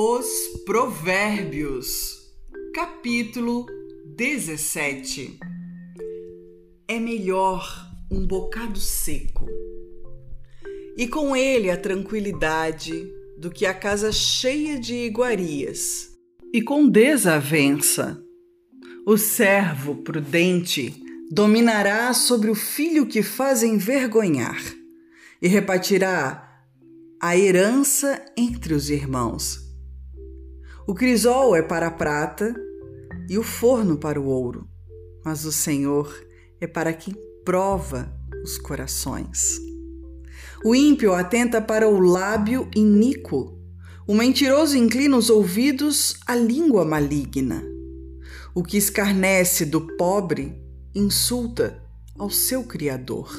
Os Provérbios, capítulo 17. É melhor um bocado seco, e com ele a tranquilidade, do que a casa cheia de iguarias, e com desavença. O servo prudente dominará sobre o filho que faz envergonhar, e repartirá a herança entre os irmãos. O crisol é para a prata e o forno para o ouro, mas o Senhor é para quem prova os corações. O ímpio atenta para o lábio iníquo, o mentiroso inclina os ouvidos à língua maligna. O que escarnece do pobre insulta ao seu Criador.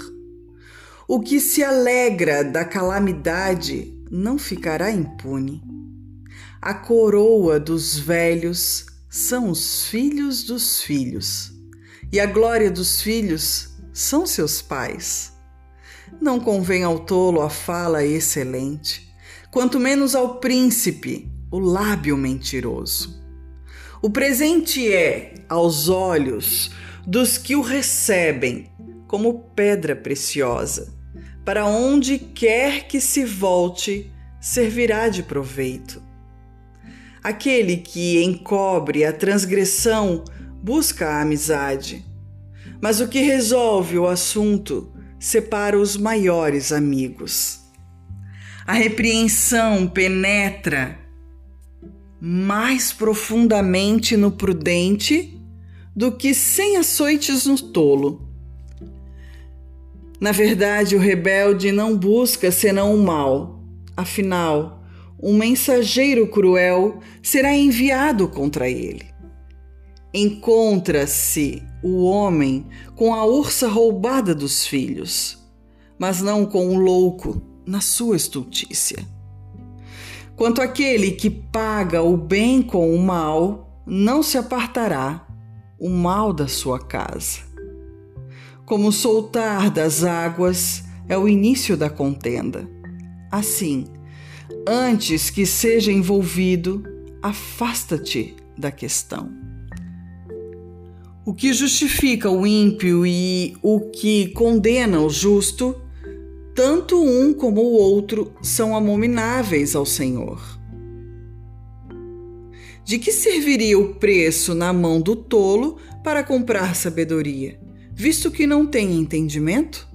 O que se alegra da calamidade não ficará impune. A coroa dos velhos são os filhos dos filhos, e a glória dos filhos são seus pais. Não convém ao tolo a fala excelente, quanto menos ao príncipe o lábio mentiroso. O presente é, aos olhos dos que o recebem, como pedra preciosa. Para onde quer que se volte, servirá de proveito. Aquele que encobre a transgressão busca a amizade, mas o que resolve o assunto separa os maiores amigos. A repreensão penetra mais profundamente no prudente do que sem açoites no tolo. Na verdade, o rebelde não busca senão o mal. Afinal, um mensageiro cruel será enviado contra ele. Encontra-se o homem com a ursa roubada dos filhos, mas não com o louco na sua estultícia. Quanto aquele que paga o bem com o mal, não se apartará o mal da sua casa. Como soltar das águas é o início da contenda. Assim, Antes que seja envolvido, afasta-te da questão. O que justifica o ímpio e o que condena o justo, tanto um como o outro são abomináveis ao Senhor. De que serviria o preço na mão do tolo para comprar sabedoria, visto que não tem entendimento?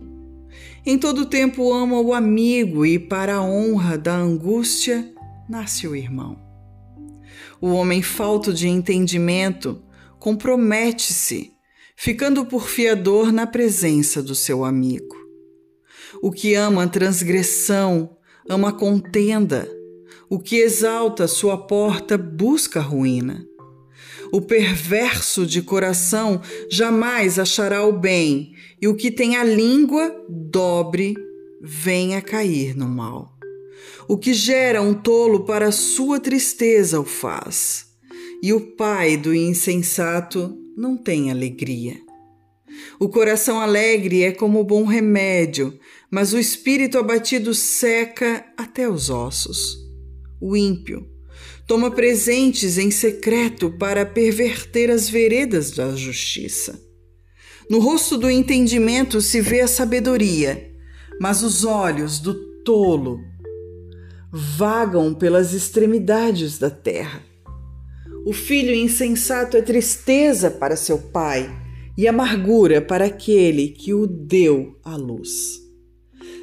Em todo tempo ama o amigo e para a honra da angústia nasce o irmão. O homem falto de entendimento compromete-se, ficando por fiador na presença do seu amigo. O que ama transgressão ama contenda. O que exalta sua porta busca ruína. O perverso de coração jamais achará o bem, e o que tem a língua dobre vem a cair no mal. O que gera um tolo para sua tristeza o faz, e o pai do insensato não tem alegria. O coração alegre é como bom remédio, mas o espírito abatido seca até os ossos. O ímpio toma presentes em secreto para perverter as veredas da justiça. No rosto do entendimento se vê a sabedoria, mas os olhos do tolo vagam pelas extremidades da terra. O filho insensato é tristeza para seu pai e amargura para aquele que o deu à luz.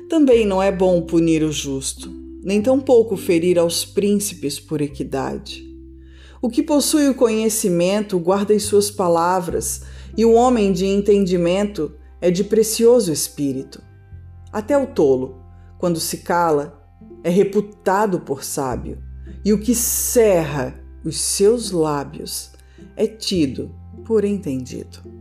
Também não é bom punir o justo nem tampouco ferir aos príncipes por equidade. O que possui o conhecimento guarda as suas palavras, e o homem de entendimento é de precioso espírito. Até o tolo, quando se cala, é reputado por sábio, e o que cerra os seus lábios é tido por entendido.